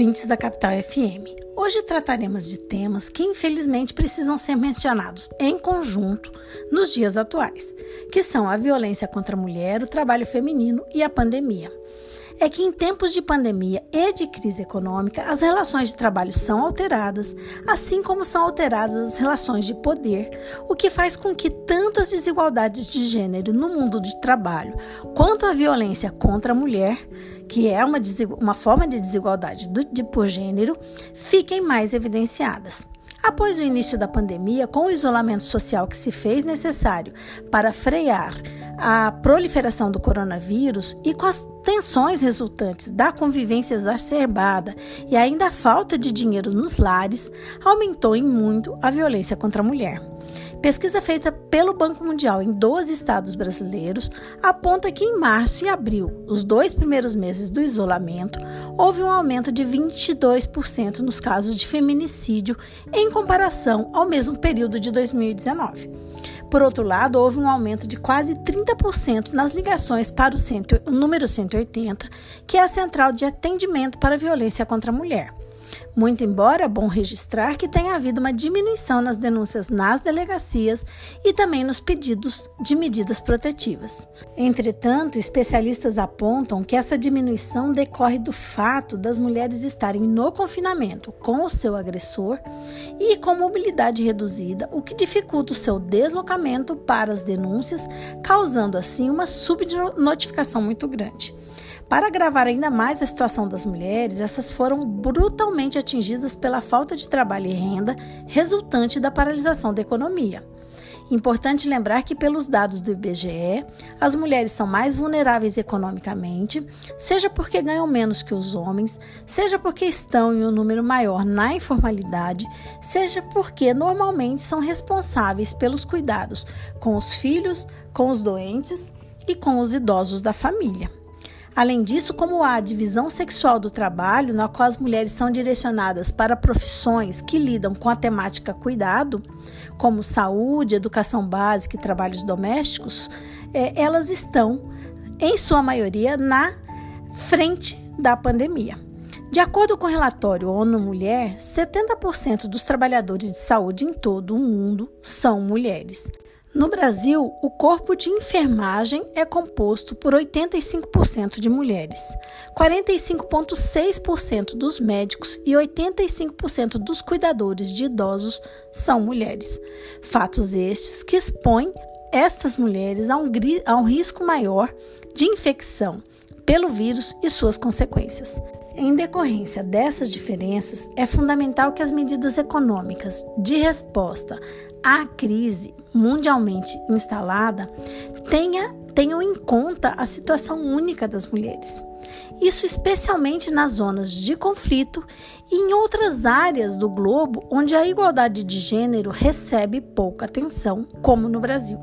ouvintes da Capital FM. Hoje trataremos de temas que infelizmente precisam ser mencionados em conjunto nos dias atuais, que são a violência contra a mulher, o trabalho feminino e a pandemia é que em tempos de pandemia e de crise econômica, as relações de trabalho são alteradas, assim como são alteradas as relações de poder, o que faz com que tanto as desigualdades de gênero no mundo do trabalho, quanto a violência contra a mulher, que é uma, uma forma de desigualdade do, de por gênero, fiquem mais evidenciadas. Após o início da pandemia, com o isolamento social que se fez necessário para frear a proliferação do coronavírus e com as tensões resultantes da convivência exacerbada e ainda a falta de dinheiro nos lares, aumentou em muito a violência contra a mulher. Pesquisa feita pelo Banco Mundial em 12 estados brasileiros aponta que em março e abril, os dois primeiros meses do isolamento, houve um aumento de 22% nos casos de feminicídio em comparação ao mesmo período de 2019. Por outro lado, houve um aumento de quase 30% nas ligações para o, o número 180, que é a central de atendimento para a violência contra a mulher. Muito embora é bom registrar que tenha havido uma diminuição nas denúncias nas delegacias e também nos pedidos de medidas protetivas. Entretanto, especialistas apontam que essa diminuição decorre do fato das mulheres estarem no confinamento com o seu agressor e com mobilidade reduzida, o que dificulta o seu deslocamento para as denúncias, causando assim uma subnotificação muito grande. Para agravar ainda mais a situação das mulheres, essas foram brutalmente atingidas pela falta de trabalho e renda resultante da paralisação da economia. Importante lembrar que, pelos dados do IBGE, as mulheres são mais vulneráveis economicamente, seja porque ganham menos que os homens, seja porque estão em um número maior na informalidade, seja porque normalmente são responsáveis pelos cuidados com os filhos, com os doentes e com os idosos da família. Além disso, como há a divisão sexual do trabalho, na qual as mulheres são direcionadas para profissões que lidam com a temática cuidado, como saúde, educação básica e trabalhos domésticos, é, elas estão, em sua maioria, na frente da pandemia. De acordo com o relatório ONU Mulher, 70% dos trabalhadores de saúde em todo o mundo são mulheres. No Brasil, o corpo de enfermagem é composto por 85% de mulheres, 45,6% dos médicos e 85% dos cuidadores de idosos são mulheres. Fatos estes que expõem estas mulheres a um, a um risco maior de infecção pelo vírus e suas consequências. Em decorrência dessas diferenças, é fundamental que as medidas econômicas de resposta à crise mundialmente instalada tenha, tenham em conta a situação única das mulheres. Isso especialmente nas zonas de conflito e em outras áreas do globo onde a igualdade de gênero recebe pouca atenção, como no Brasil.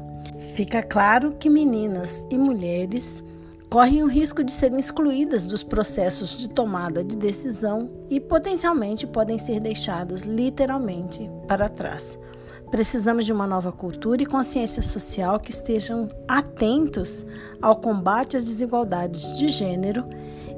Fica claro que meninas e mulheres correm o risco de serem excluídas dos processos de tomada de decisão e potencialmente podem ser deixadas literalmente para trás. Precisamos de uma nova cultura e consciência social que estejam atentos ao combate às desigualdades de gênero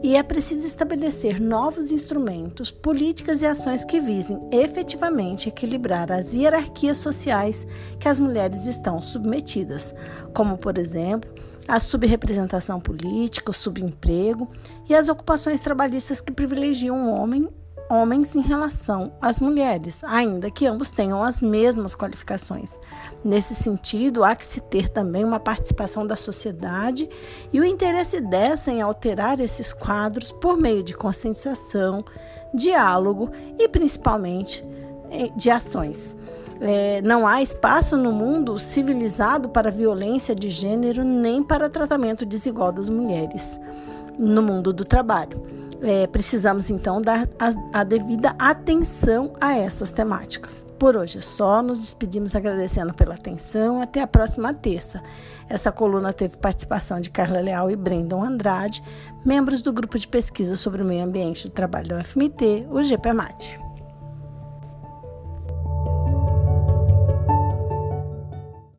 e é preciso estabelecer novos instrumentos, políticas e ações que visem efetivamente equilibrar as hierarquias sociais que as mulheres estão submetidas, como, por exemplo, a subrepresentação política, o subemprego e as ocupações trabalhistas que privilegiam o homem homens em relação às mulheres, ainda que ambos tenham as mesmas qualificações. Nesse sentido, há que se ter também uma participação da sociedade e o interesse dessa em alterar esses quadros por meio de conscientização, diálogo e principalmente de ações. É, não há espaço no mundo civilizado para violência de gênero nem para tratamento desigual das mulheres no mundo do trabalho. É, precisamos então dar a, a, devida atenção a essas temáticas. Por hoje é só, nos despedimos agradecendo pela atenção. Até a próxima terça. Essa coluna teve participação de Carla Leal e Brandon Andrade, membros do grupo de pesquisa sobre o meio ambiente do trabalho da UFMT, o GPMAT.